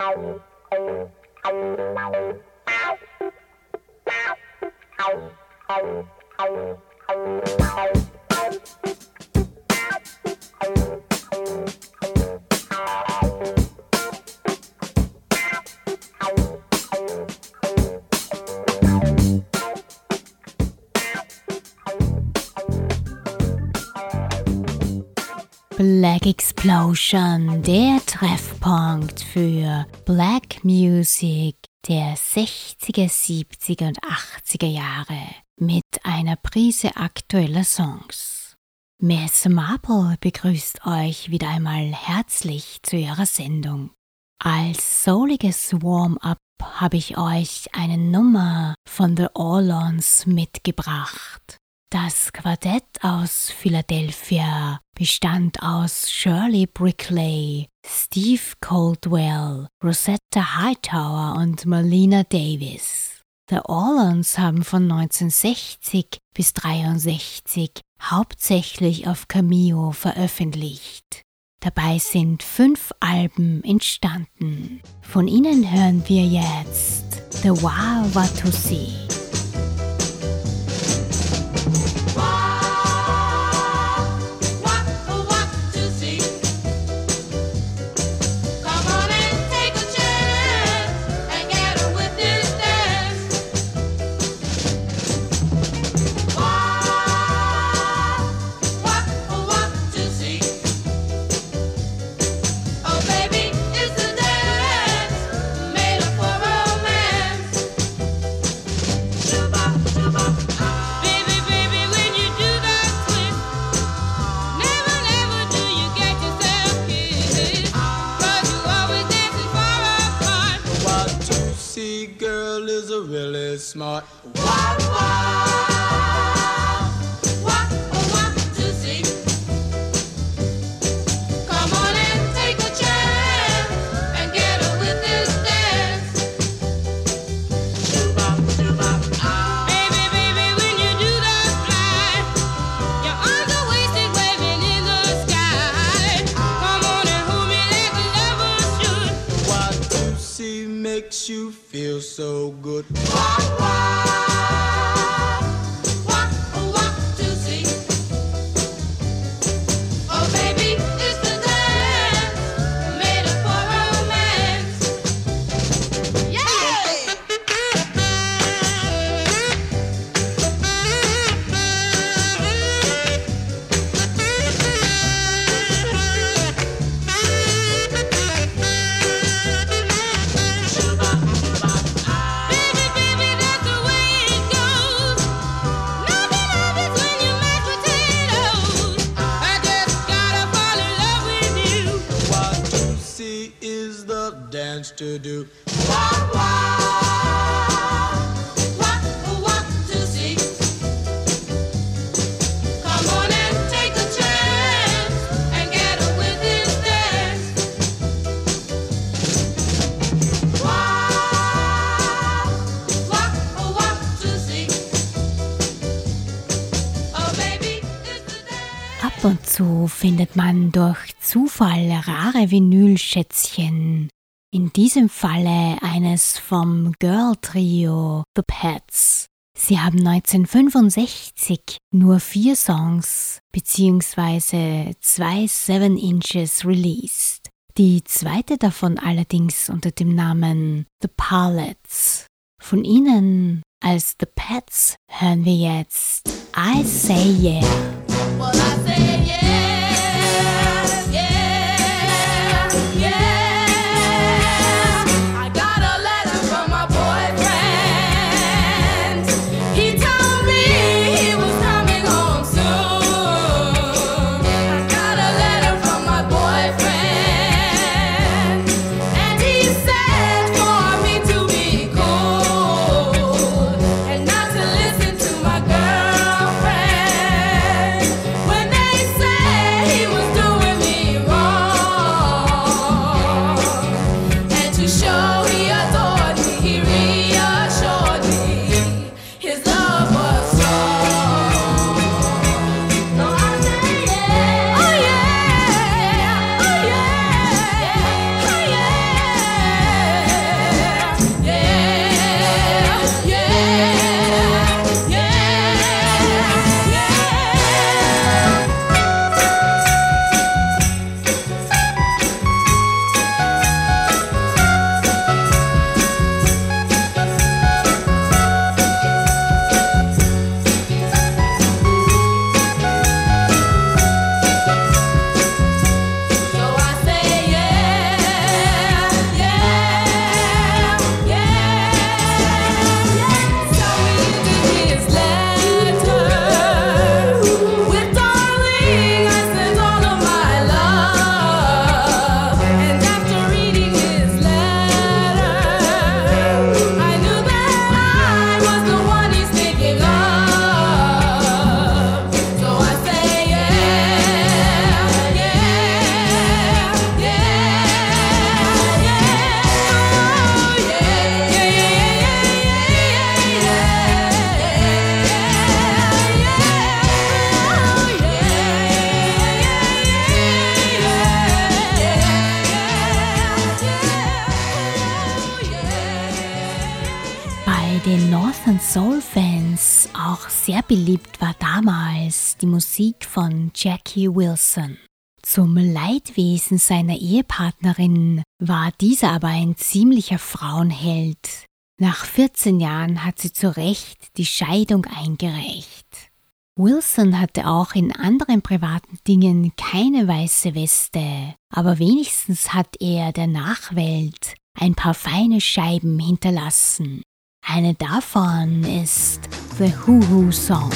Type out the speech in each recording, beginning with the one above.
Black Explosion, der Treffpunkt für Black Music der 60er, 70er und 80er Jahre mit einer Prise aktueller Songs. Miss Marple begrüßt euch wieder einmal herzlich zu ihrer Sendung. Als souliges Warm-up habe ich euch eine Nummer von The Orlons mitgebracht. Das Quartett aus Philadelphia bestand aus Shirley Brickley, Steve Coldwell, Rosetta Hightower und Marlena Davis. The Orlons haben von 1960 bis 1963 hauptsächlich auf Cameo veröffentlicht. Dabei sind fünf Alben entstanden. Von ihnen hören wir jetzt The Wow Watusi. not smart. findet man durch Zufall rare Vinylschätzchen. In diesem Falle eines vom Girl Trio The Pets. Sie haben 1965 nur vier Songs bzw. zwei Seven Inches released. Die zweite davon allerdings unter dem Namen The Palettes. Von ihnen als The Pets hören wir jetzt I Say Yeah. Jackie Wilson. Zum Leidwesen seiner Ehepartnerin war dieser aber ein ziemlicher Frauenheld. Nach 14 Jahren hat sie zu Recht die Scheidung eingereicht. Wilson hatte auch in anderen privaten Dingen keine weiße Weste, aber wenigstens hat er der Nachwelt ein paar feine Scheiben hinterlassen. Eine davon ist The Who Who Song.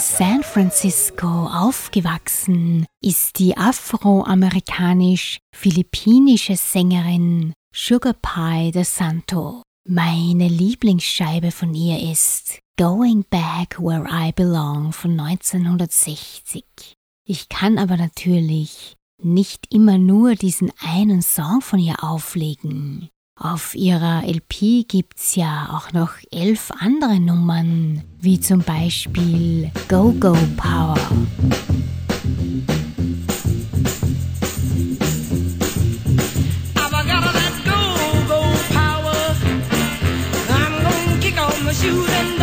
Francisco aufgewachsen ist die afroamerikanisch-philippinische Sängerin Sugar Pie de Santo. Meine Lieblingsscheibe von ihr ist Going Back Where I Belong von 1960. Ich kann aber natürlich nicht immer nur diesen einen Song von ihr auflegen. Auf ihrer LP gibt's ja auch noch elf andere Nummern, wie zum Beispiel Go Go Power. shoes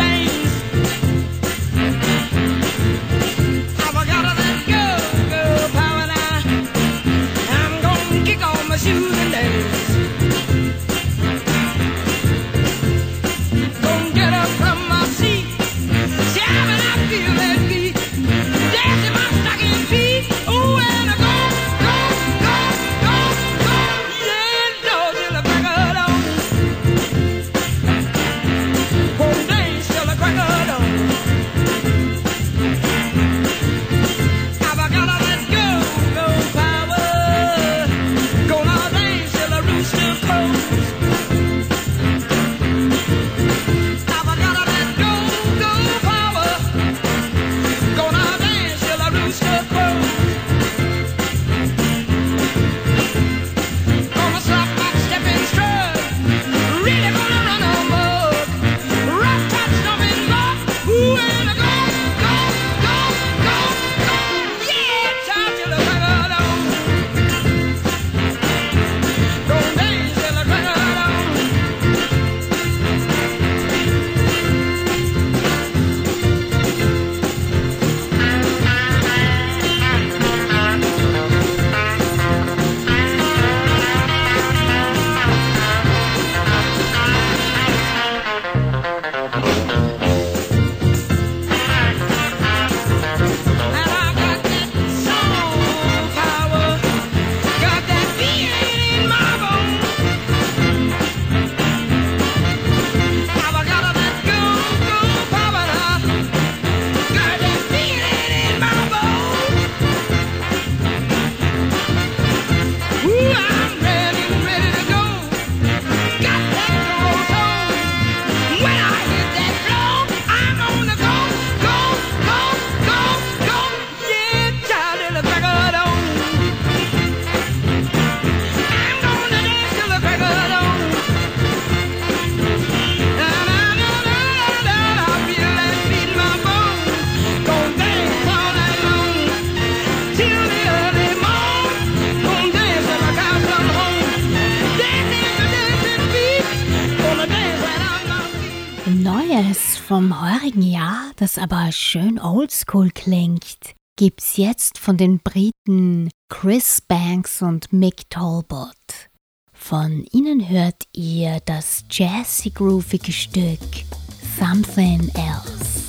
Aber schön oldschool klingt, gibt's jetzt von den Briten Chris Banks und Mick Talbot. Von ihnen hört ihr das jazzy-groovige Stück Something Else.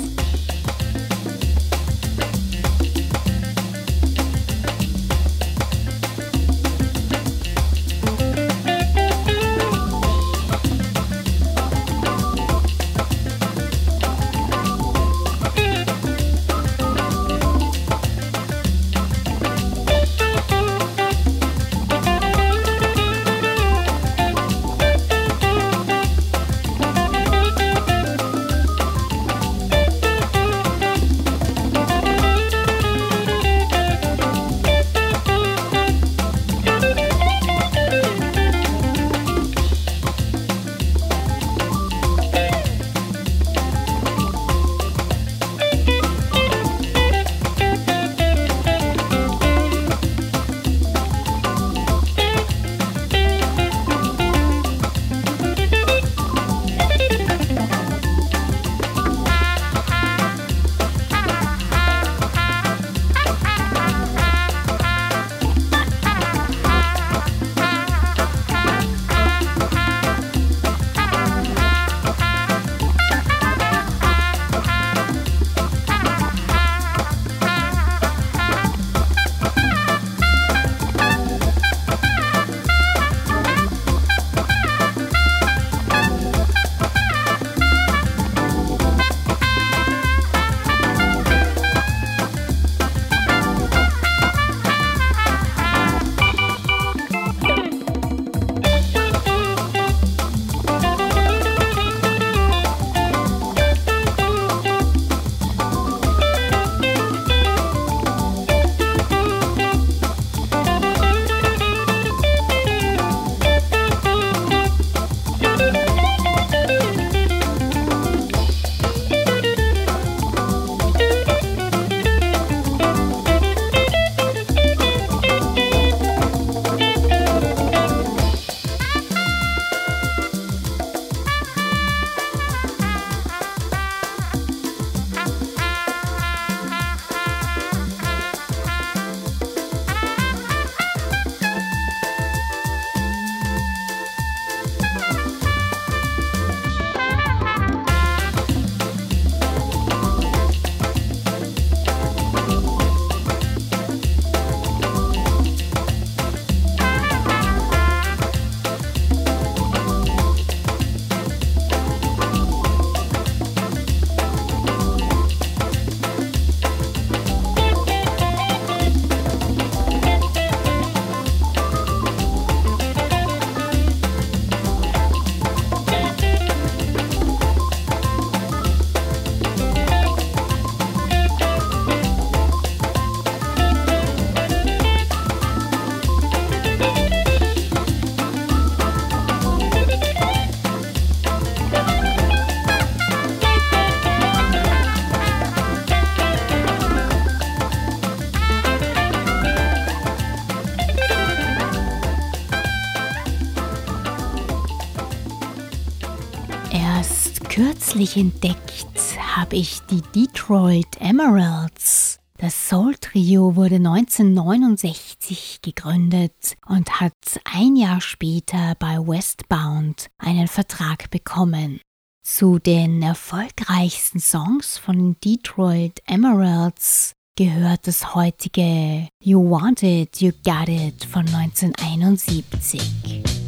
Kürzlich entdeckt habe ich die Detroit Emeralds. Das Soul Trio wurde 1969 gegründet und hat ein Jahr später bei Westbound einen Vertrag bekommen. Zu den erfolgreichsten Songs von Detroit Emeralds gehört das heutige You Want It, You Got It von 1971.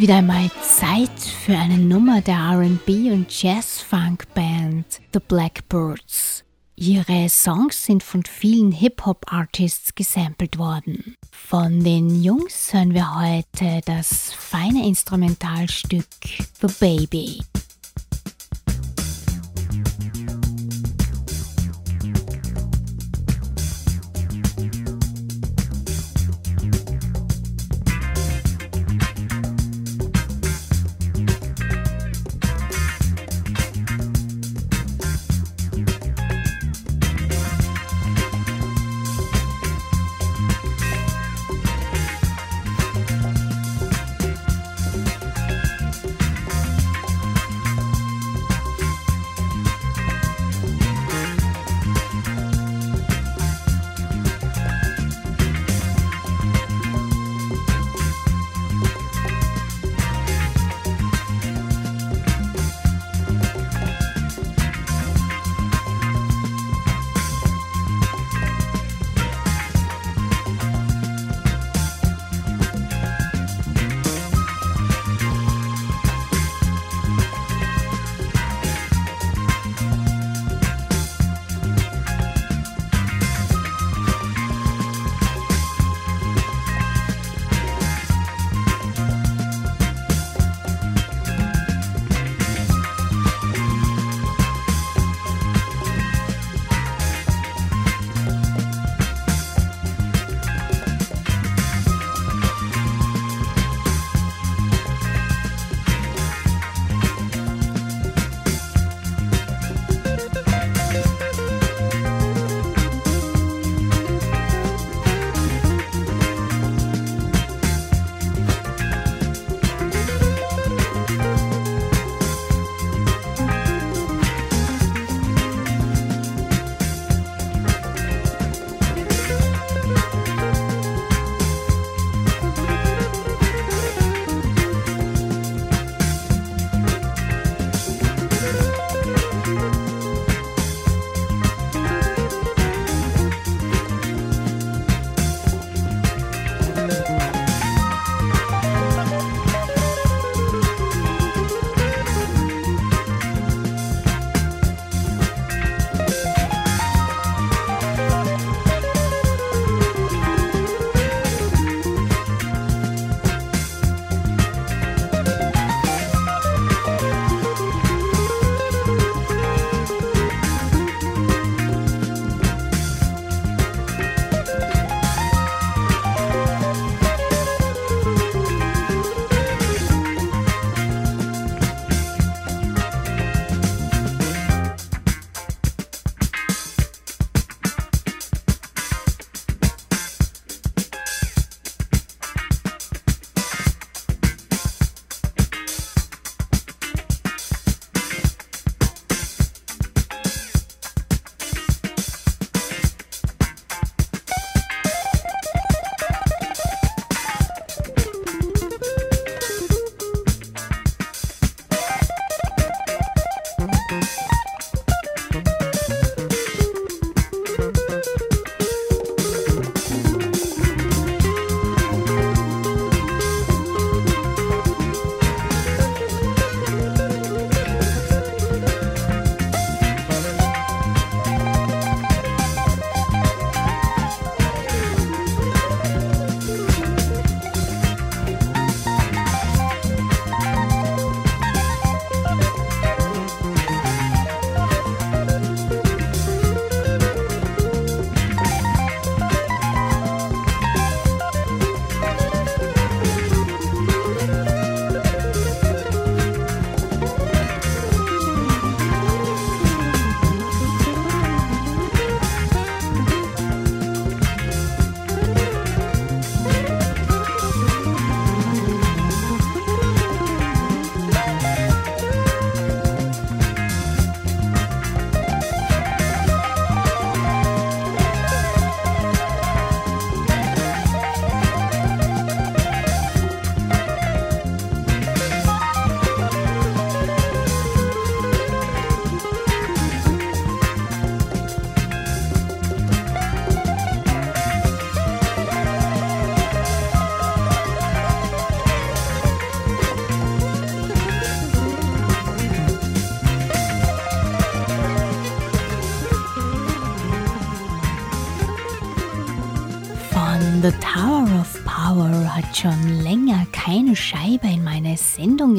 wieder einmal Zeit für eine Nummer der RB und Jazz-Funk-Band The Blackbirds. Ihre Songs sind von vielen Hip-Hop-Artists gesampelt worden. Von den Jungs hören wir heute das feine Instrumentalstück The Baby.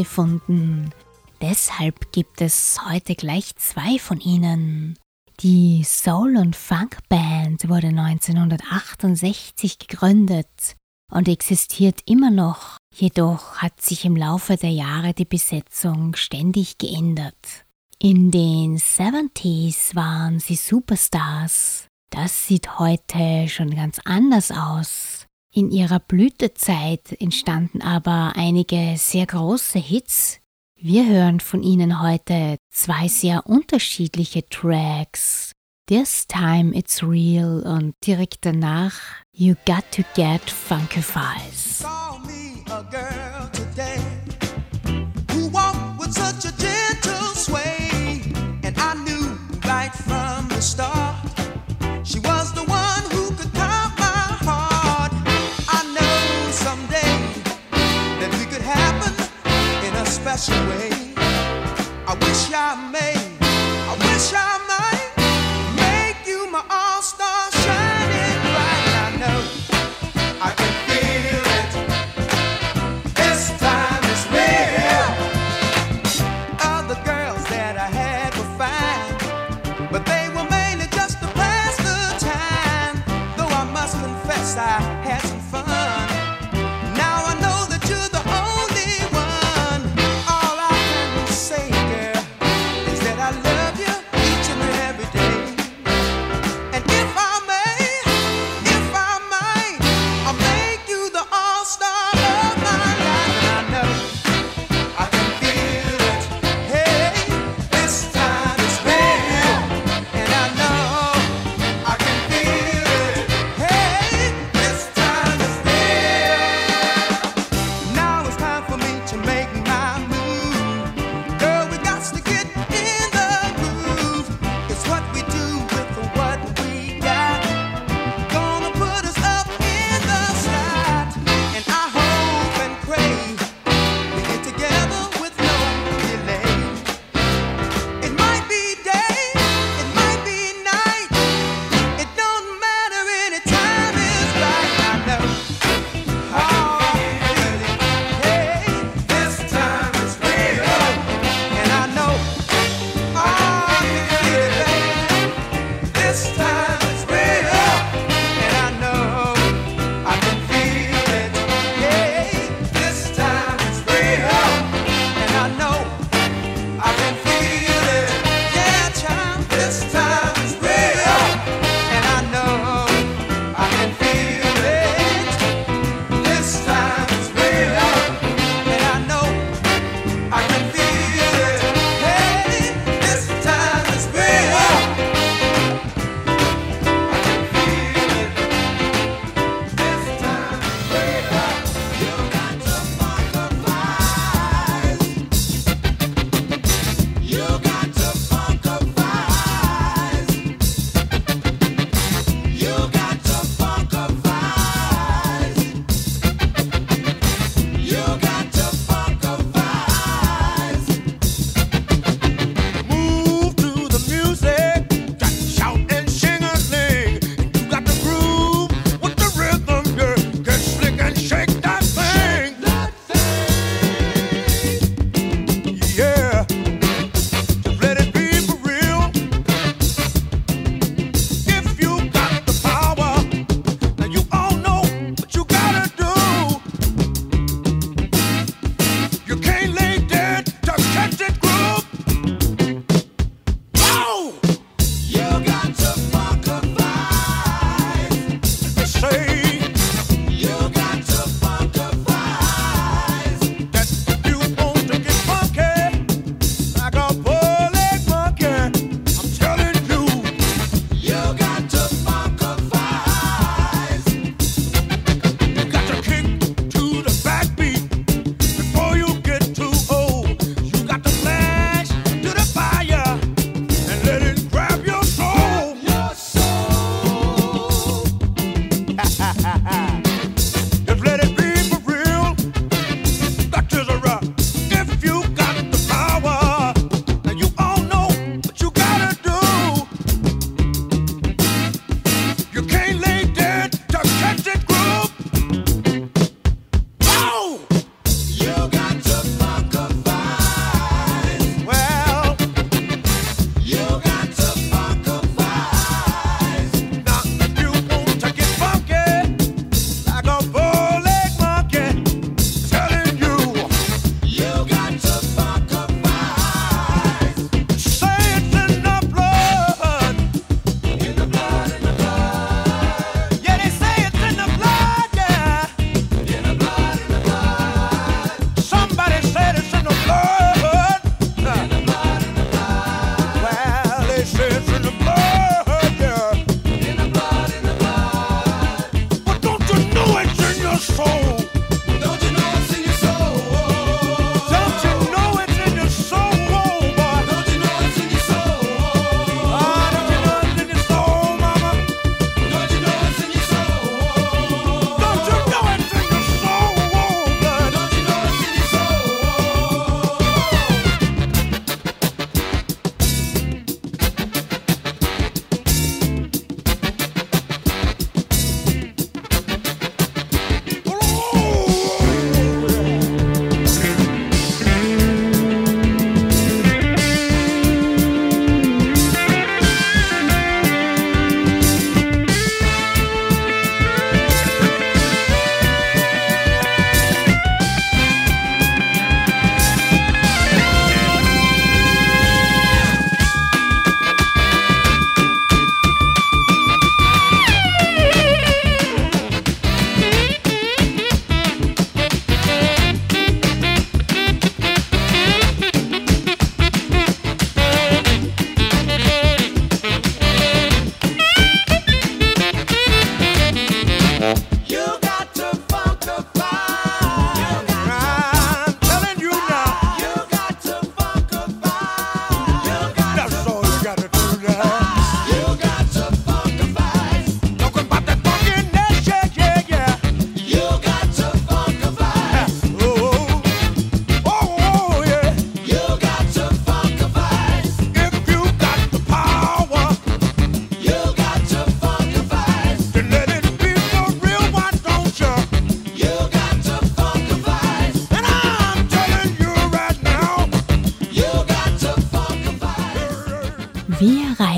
Gefunden. Deshalb gibt es heute gleich zwei von ihnen. Die Soul- und Funk-Band wurde 1968 gegründet und existiert immer noch, jedoch hat sich im Laufe der Jahre die Besetzung ständig geändert. In den 70s waren sie Superstars. Das sieht heute schon ganz anders aus. In ihrer Blütezeit entstanden aber einige sehr große Hits, wir hören von ihnen heute zwei sehr unterschiedliche Tracks. This Time It's Real und direkt danach You Got to Get Funkifies. Special way. I wish I may,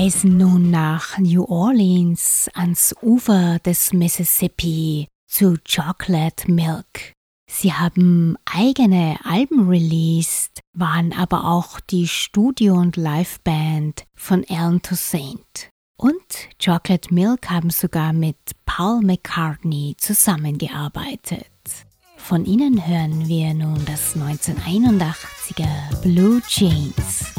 reisen nun nach New Orleans ans Ufer des Mississippi zu Chocolate Milk. Sie haben eigene Alben released, waren aber auch die Studio- und Liveband von Alan Toussaint. Und Chocolate Milk haben sogar mit Paul McCartney zusammengearbeitet. Von ihnen hören wir nun das 1981er Blue Jeans.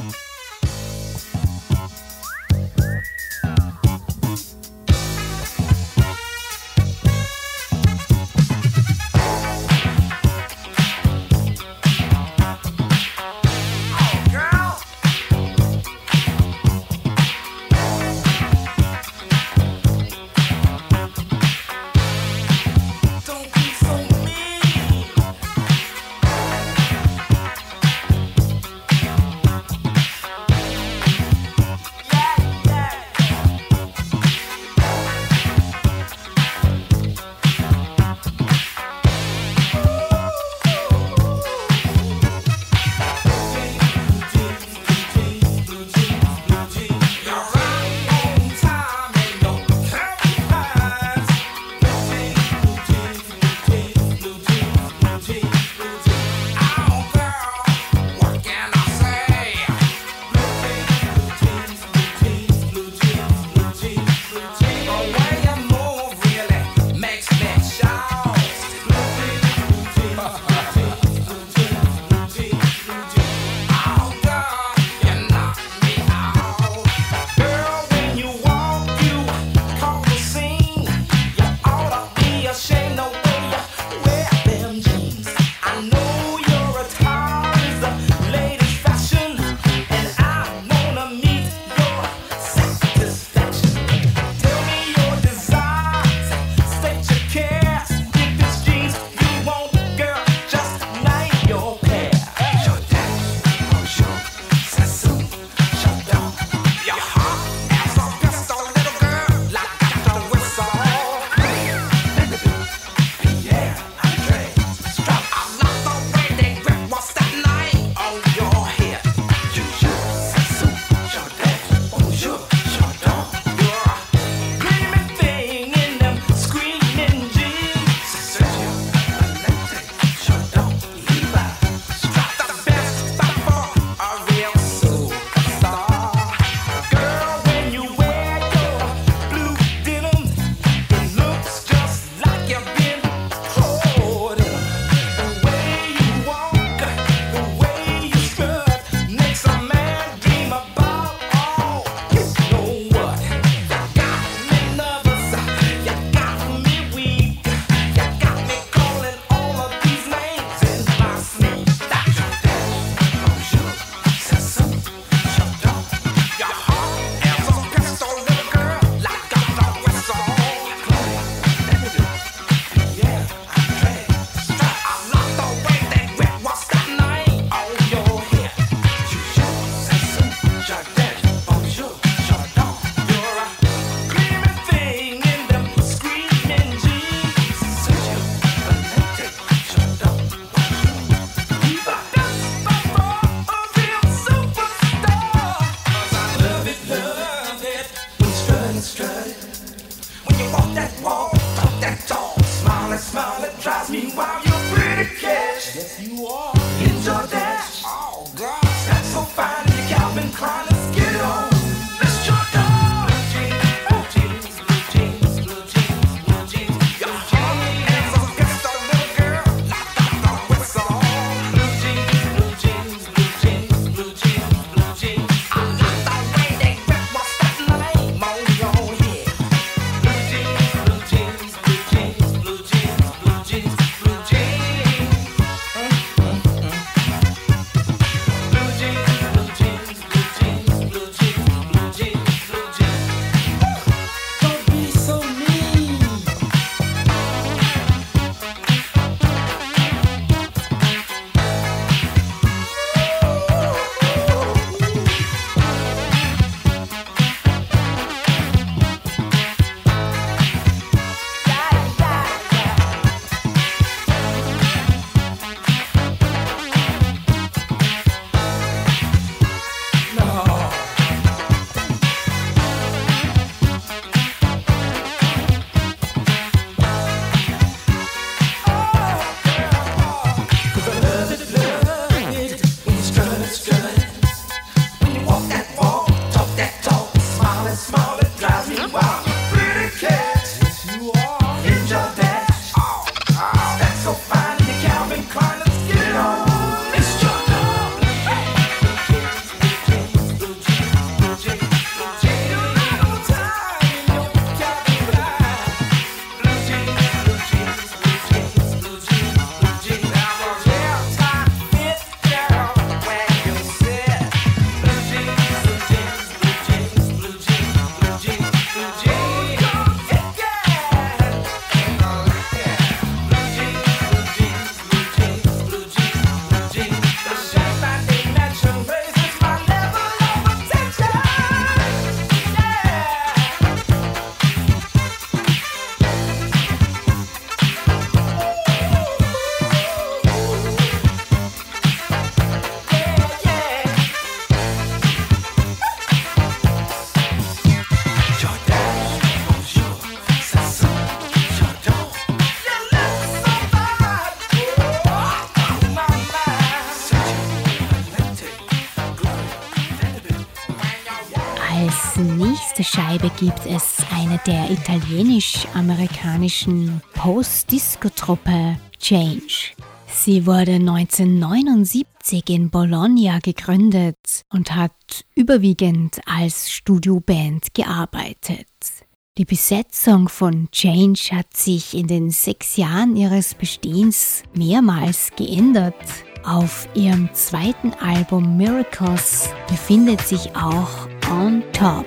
Gibt es eine der italienisch-amerikanischen Post-Disco-Truppe Change. Sie wurde 1979 in Bologna gegründet und hat überwiegend als Studioband gearbeitet. Die Besetzung von Change hat sich in den sechs Jahren ihres Bestehens mehrmals geändert. Auf ihrem zweiten Album Miracles befindet sich auch On Top.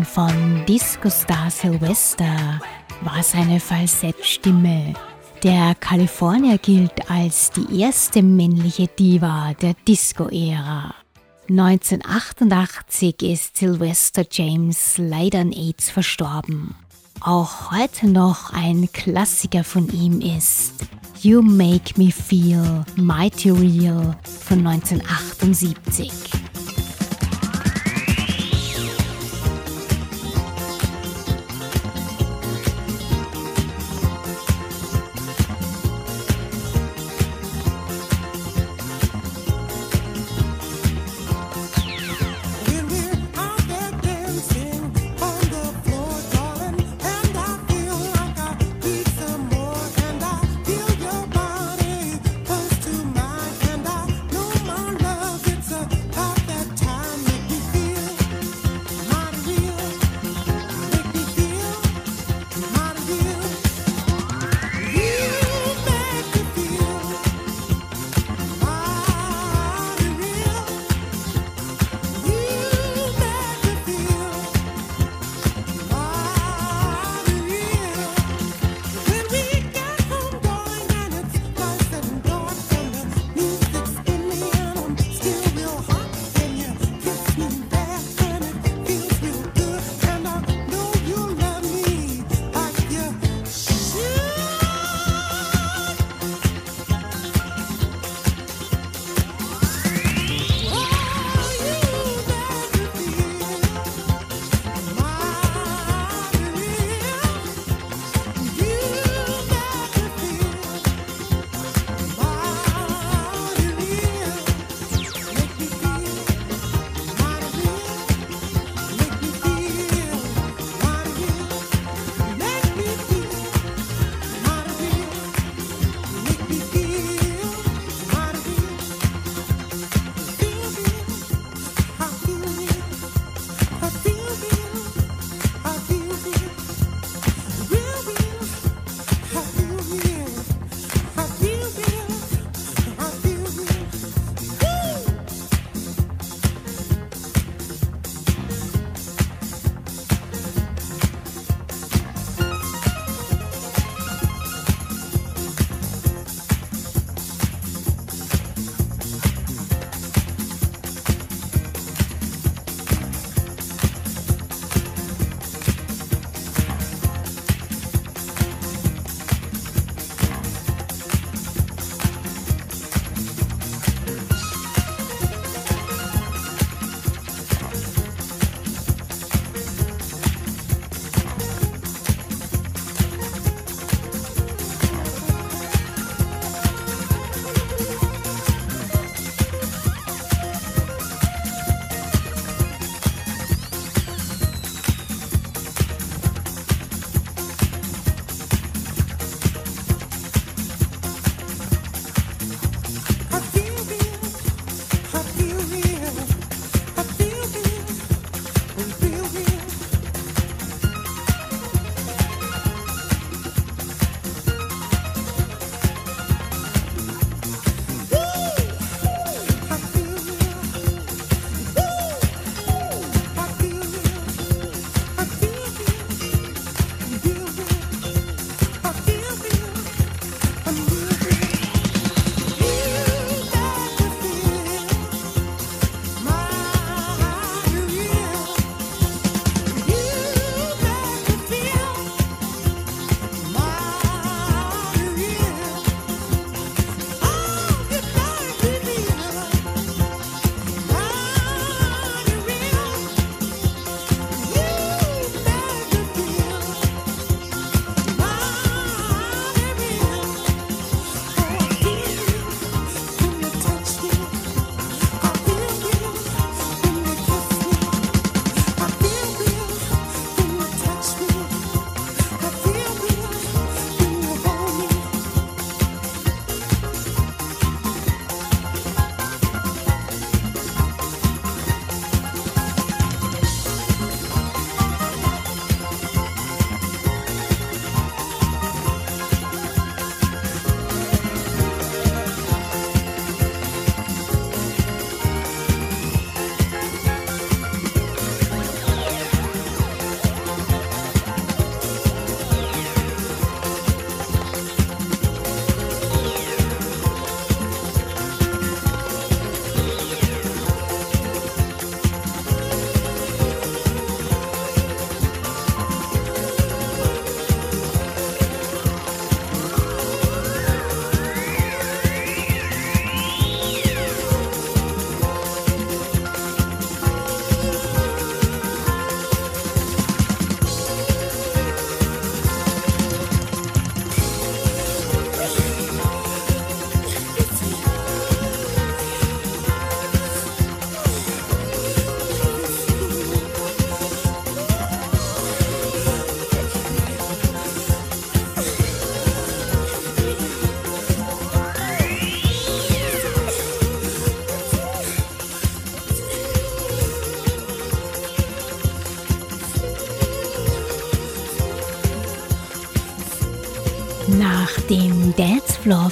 Markenzeichen von Disco-Star Sylvester war seine Falsettstimme. Der Kalifornier gilt als die erste männliche Diva der Disco-Ära. 1988 ist Sylvester James leider an AIDS verstorben. Auch heute noch ein Klassiker von ihm ist You Make Me Feel Mighty Real von 1978.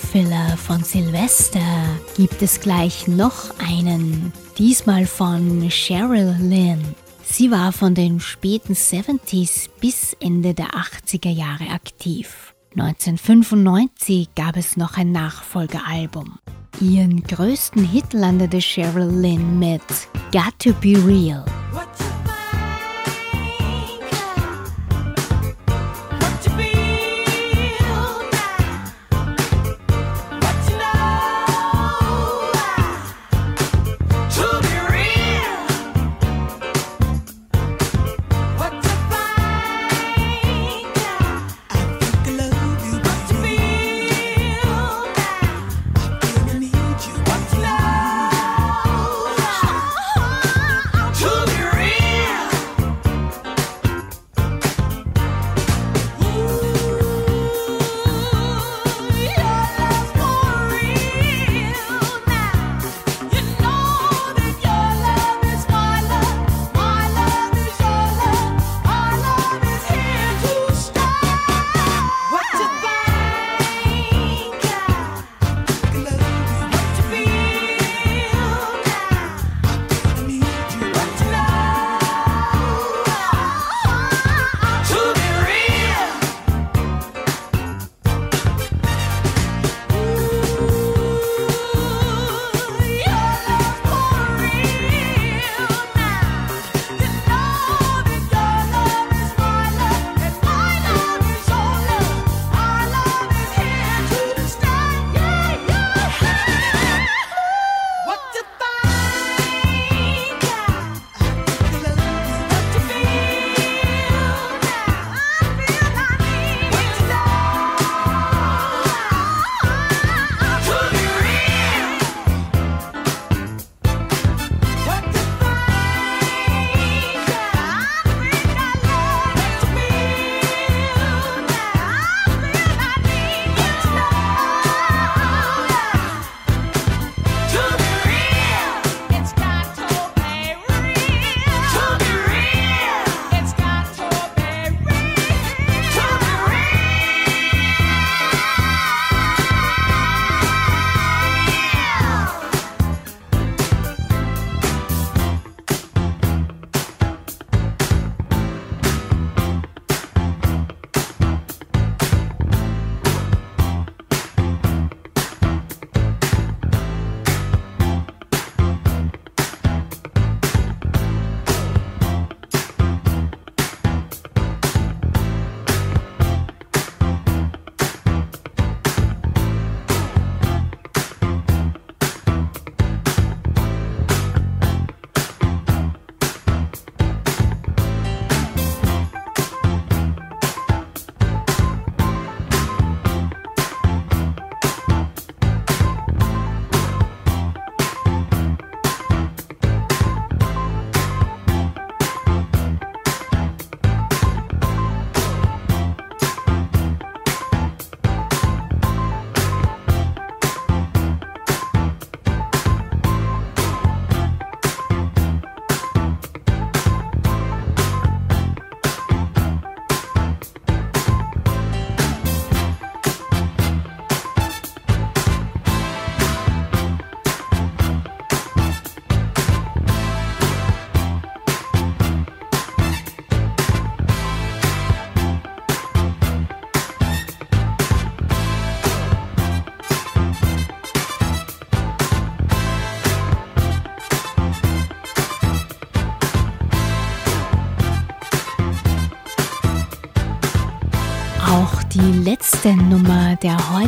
Dancefloor-Filler von Sylvester gibt es gleich noch einen, diesmal von Cheryl Lynn. Sie war von den späten 70s bis Ende der 80er Jahre aktiv. 1995 gab es noch ein Nachfolgealbum. Ihren größten Hit landete Cheryl Lynn mit Got to Be Real. letzte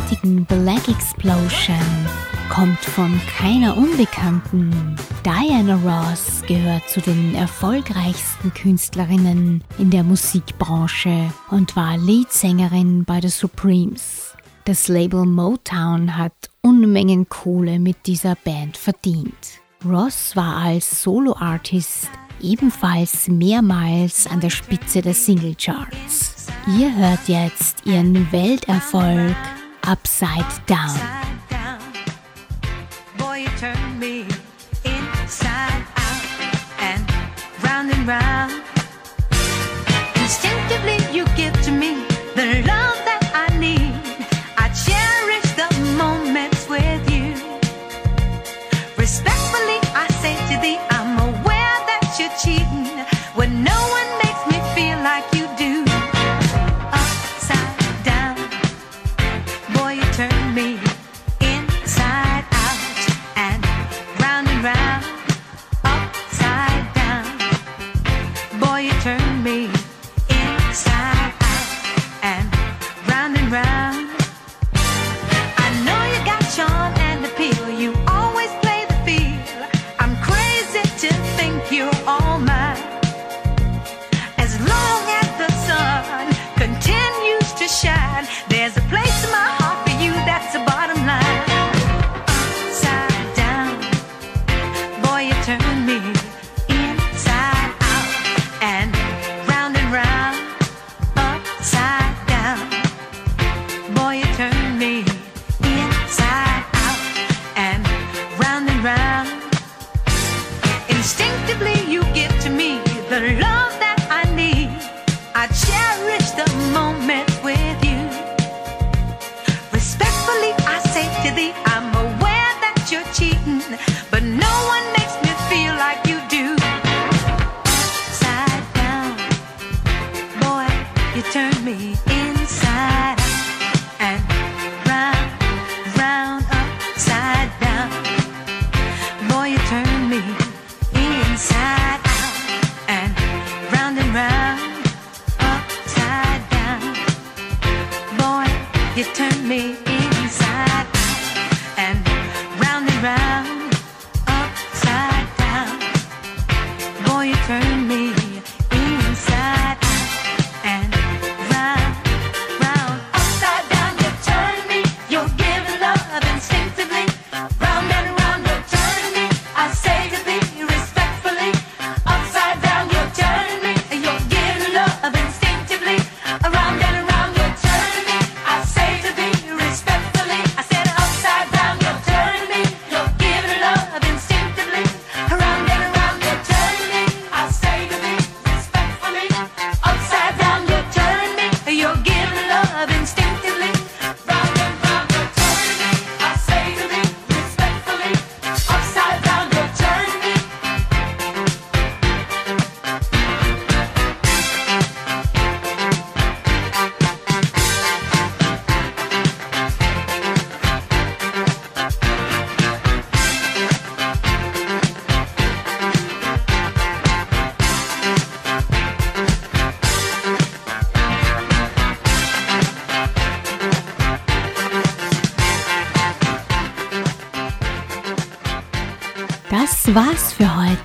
heutigen Black Explosion kommt von keiner Unbekannten. Diana Ross gehört zu den erfolgreichsten Künstlerinnen in der Musikbranche und war Leadsängerin bei The Supremes. Das Label Motown hat Unmengen Kohle mit dieser Band verdient. Ross war als Solo-Artist ebenfalls mehrmals an der Spitze der Singlecharts. Ihr hört jetzt ihren Welterfolg upside down. Boy, you turn me inside out and round and round. Instinctively, you give to me the love that I need. I cherish the moments with you. Respectfully, I say to thee, I'm aware that you're cheating. No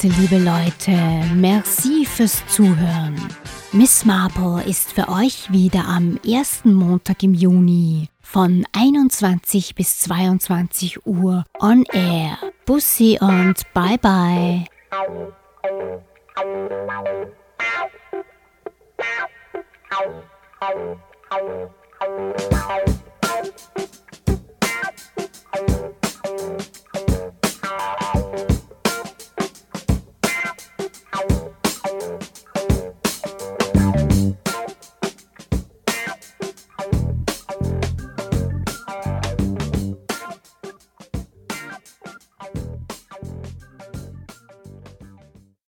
Leute, liebe Leute, merci fürs Zuhören. Miss Marple ist für euch wieder am ersten Montag im Juni von 21 bis 22 Uhr on Air. Bussi und bye bye.